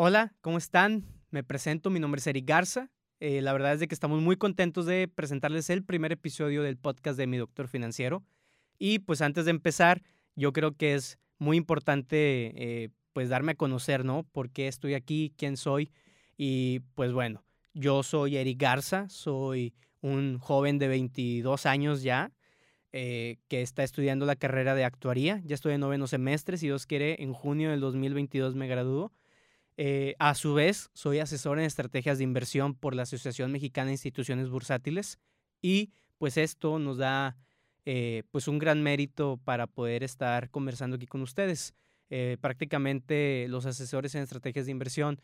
Hola, ¿cómo están? Me presento, mi nombre es Eric Garza. Eh, la verdad es de que estamos muy contentos de presentarles el primer episodio del podcast de Mi Doctor Financiero. Y pues antes de empezar, yo creo que es muy importante eh, pues darme a conocer, ¿no? ¿Por qué estoy aquí? ¿Quién soy? Y pues bueno, yo soy Eric Garza, soy un joven de 22 años ya, eh, que está estudiando la carrera de actuaría. Ya estoy en noveno semestre, si Dios quiere, en junio del 2022 me gradúo. Eh, a su vez, soy asesor en estrategias de inversión por la Asociación Mexicana de Instituciones Bursátiles y pues esto nos da eh, pues un gran mérito para poder estar conversando aquí con ustedes. Eh, prácticamente los asesores en estrategias de inversión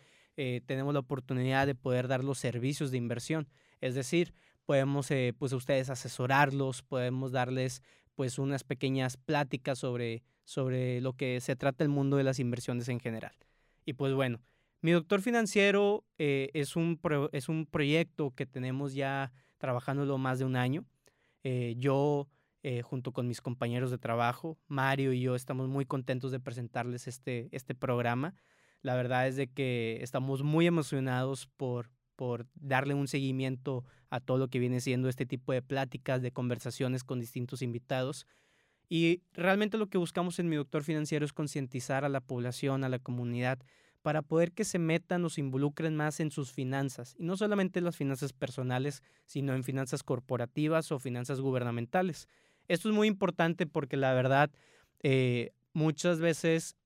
tenemos la oportunidad de poder dar los servicios de inversión, es decir, podemos pues a ustedes asesorarlos, podemos darles pues unas pequeñas pláticas sobre, sobre lo que se trata el mundo de las inversiones en general. Y pues bueno, mi doctor financiero eh, es, un es un proyecto que tenemos ya trabajándolo más de un año. Eh, yo, eh, junto con mis compañeros de trabajo, Mario y yo, estamos muy contentos de presentarles este, este programa. La verdad es de que estamos muy emocionados por, por darle un seguimiento a todo lo que viene siendo este tipo de pláticas, de conversaciones con distintos invitados. Y realmente lo que buscamos en mi doctor financiero es concientizar a la población, a la comunidad, para poder que se metan o se involucren más en sus finanzas. Y no solamente las finanzas personales, sino en finanzas corporativas o finanzas gubernamentales. Esto es muy importante porque la verdad, eh, muchas veces,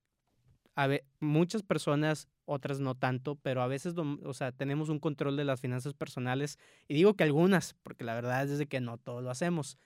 muchas personas, otras no tanto, pero a veces, o sea, tenemos un control de las finanzas personales. Y digo que algunas, porque la verdad es que no todo lo hacemos.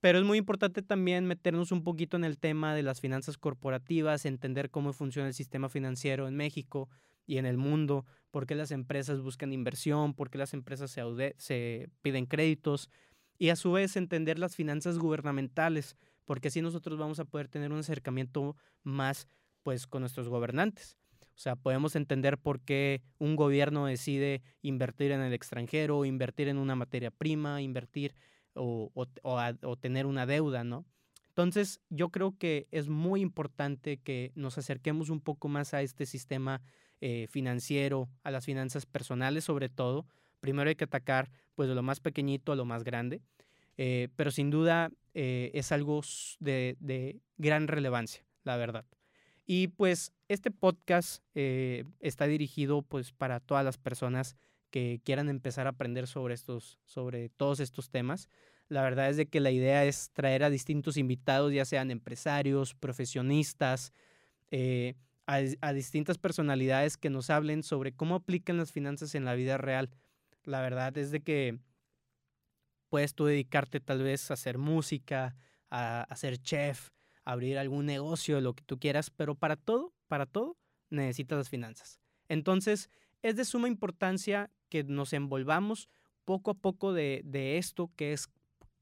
Pero es muy importante también meternos un poquito en el tema de las finanzas corporativas, entender cómo funciona el sistema financiero en México y en el mundo, por qué las empresas buscan inversión, por qué las empresas se, piden créditos y a su vez entender las finanzas gubernamentales, porque así nosotros vamos a poder tener un acercamiento más pues con nuestros gobernantes. O sea, podemos entender por qué un gobierno decide invertir en el extranjero, invertir en una materia prima, invertir o, tener una deuda, ¿no? Entonces, yo creo que es muy importante que nos acerquemos un poco más a este sistema eh, financiero, a las finanzas personales sobre todo. Primero hay que atacar pues de lo más pequeñito a lo más grande, eh, pero sin duda eh, es algo de, de, gran relevancia, la verdad. Y pues este podcast está dirigido pues para todas las personas que quieran empezar a aprender sobre estos, sobre todos estos temas. La verdad es de que la idea es traer a distintos invitados, ya sean empresarios, profesionistas, eh, a, distintas personalidades que nos hablen sobre cómo aplican las finanzas en la vida real. La verdad es de que puedes tú dedicarte tal vez a hacer música, a, a ser chef, a abrir algún negocio, lo que tú quieras, pero para todo, para todo, necesitas las finanzas. Entonces, es de suma importancia que nos envolvamos poco a poco de, de esto que es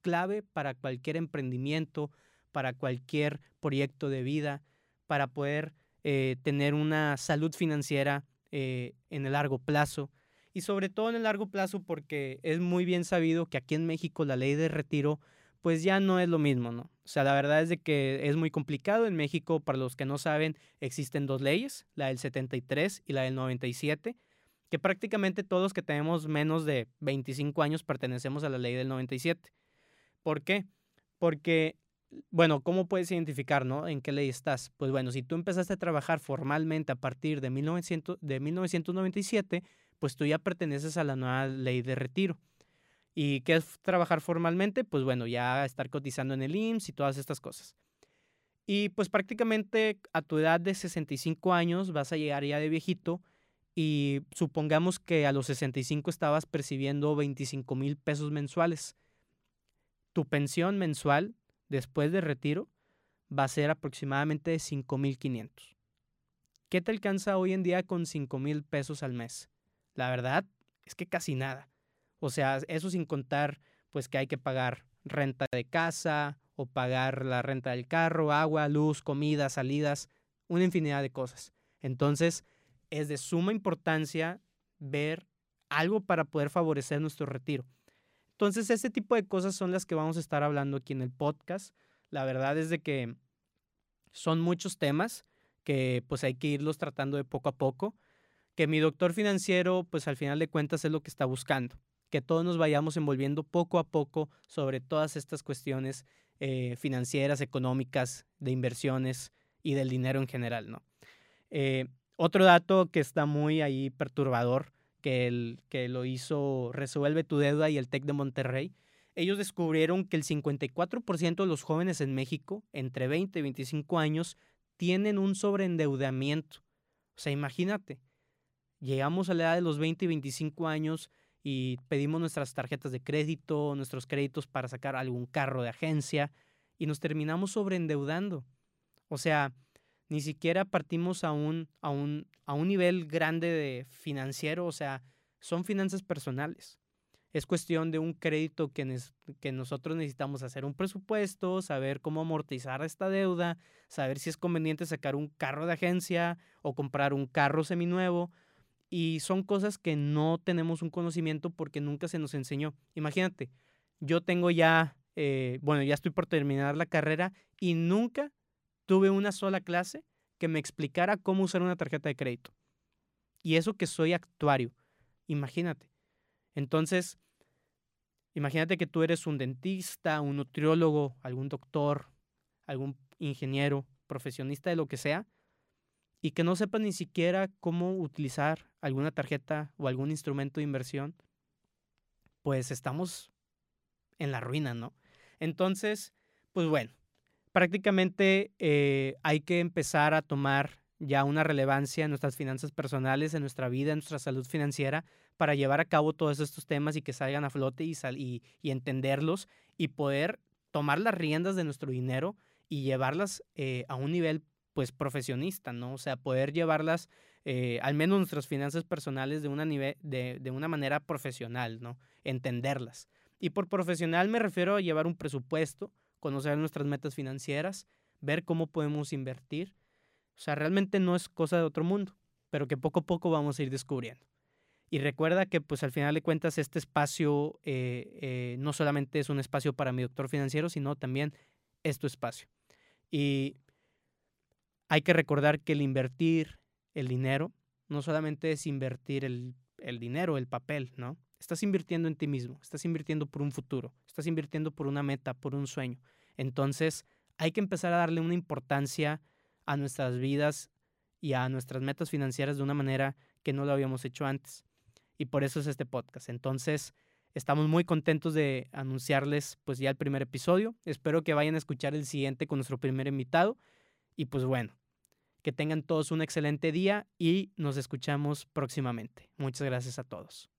clave para cualquier emprendimiento, para cualquier proyecto de vida, para poder eh, tener una salud financiera eh, en el largo plazo. Y sobre todo en el largo plazo porque es muy bien sabido que aquí en México la ley de retiro pues ya no es lo mismo, ¿no? O sea, la verdad es de que es muy complicado. En México, para los que no saben, existen dos leyes, la del 73 y la del 97, que prácticamente todos que tenemos menos de 25 años pertenecemos a la ley del 97. ¿Por qué? Porque, bueno, ¿cómo puedes identificar, no? ¿En qué ley estás? Pues bueno, si tú empezaste a trabajar formalmente a partir de, 1900, de 1997, pues tú ya perteneces a la nueva ley de retiro. ¿Y qué es trabajar formalmente? Pues bueno, ya estar cotizando en el IMSS y todas estas cosas. Y pues prácticamente a tu edad de 65 años vas a llegar ya de viejito y supongamos que a los 65 estabas percibiendo 25 mil pesos mensuales tu pensión mensual después de retiro va a ser aproximadamente de 5.500. ¿Qué te alcanza hoy en día con 5.000 pesos al mes? La verdad es que casi nada. O sea, eso sin contar pues que hay que pagar renta de casa o pagar la renta del carro, agua, luz, comida, salidas, una infinidad de cosas. Entonces, es de suma importancia ver algo para poder favorecer nuestro retiro. Entonces, ese tipo de cosas son las que vamos a estar hablando aquí en el podcast. La verdad es de que son muchos temas que pues hay que irlos tratando de poco a poco. que mi doctor financiero, pues al final de cuentas es lo que está buscando, que todos nos vayamos envolviendo poco a poco sobre todas estas cuestiones eh, financieras, económicas, de inversiones y del dinero en general, ¿no? Eh, otro dato que está muy ahí perturbador, que, el, que lo hizo Resuelve tu deuda y el TEC de Monterrey, ellos descubrieron que el 54% de los jóvenes en México, entre 20 y 25 años, tienen un sobreendeudamiento. O sea, imagínate, llegamos a la edad de los 20 y 25 años y pedimos nuestras tarjetas de crédito, nuestros créditos para sacar algún carro de agencia y nos terminamos sobreendeudando. O sea, ni siquiera partimos a un, a un, a un nivel grande de financiero, o sea, son finanzas personales. Es cuestión de un crédito que, que nosotros necesitamos hacer un presupuesto, saber cómo amortizar esta deuda, saber si es conveniente sacar un carro de agencia o comprar un carro seminuevo. Y son cosas que no tenemos un conocimiento porque nunca se nos enseñó. Imagínate, yo tengo ya, eh, bueno, ya estoy por terminar la carrera y nunca tuve una sola clase que me explicara cómo usar una tarjeta de crédito. Y eso que soy actuario. Imagínate. Entonces, imagínate que tú eres un dentista, un nutriólogo, algún doctor, algún ingeniero, profesionista de lo que sea, y que no sepas ni siquiera cómo utilizar alguna tarjeta o algún instrumento de inversión, pues estamos en la ruina, ¿no? Entonces, pues bueno, prácticamente eh, hay que empezar a tomar ya una relevancia en nuestras finanzas personales, en nuestra vida, en nuestra salud financiera, para llevar a cabo todos estos temas y que salgan a flote y, y, entenderlos y poder tomar las riendas de nuestro dinero y llevarlas eh, a un nivel pues profesionista, ¿no? O sea, poder llevarlas, eh, al menos nuestras finanzas personales, de una, nivel, de, de una manera profesional, ¿no? Entenderlas. Y por profesional me refiero a llevar un presupuesto, conocer nuestras metas financieras, ver cómo podemos invertir. O sea, realmente no es cosa de otro mundo, pero que poco a poco vamos a ir descubriendo. Y recuerda que pues al final de cuentas este espacio eh, eh, no solamente es un espacio para mi doctor financiero, sino también es tu espacio. Y hay que recordar que el invertir el dinero no solamente es invertir el, el dinero, el papel, ¿no? Estás invirtiendo en ti mismo, estás invirtiendo por un futuro, estás invirtiendo por una meta, por un sueño. Entonces, hay que empezar a darle una importancia a nuestras vidas y a nuestras metas financieras de una manera que no lo habíamos hecho antes. Y por eso es este podcast. Entonces, estamos muy contentos de anunciarles pues ya el primer episodio. Espero que vayan a escuchar el siguiente con nuestro primer invitado. Y pues bueno, que tengan todos un excelente día y nos escuchamos próximamente. Muchas gracias a todos.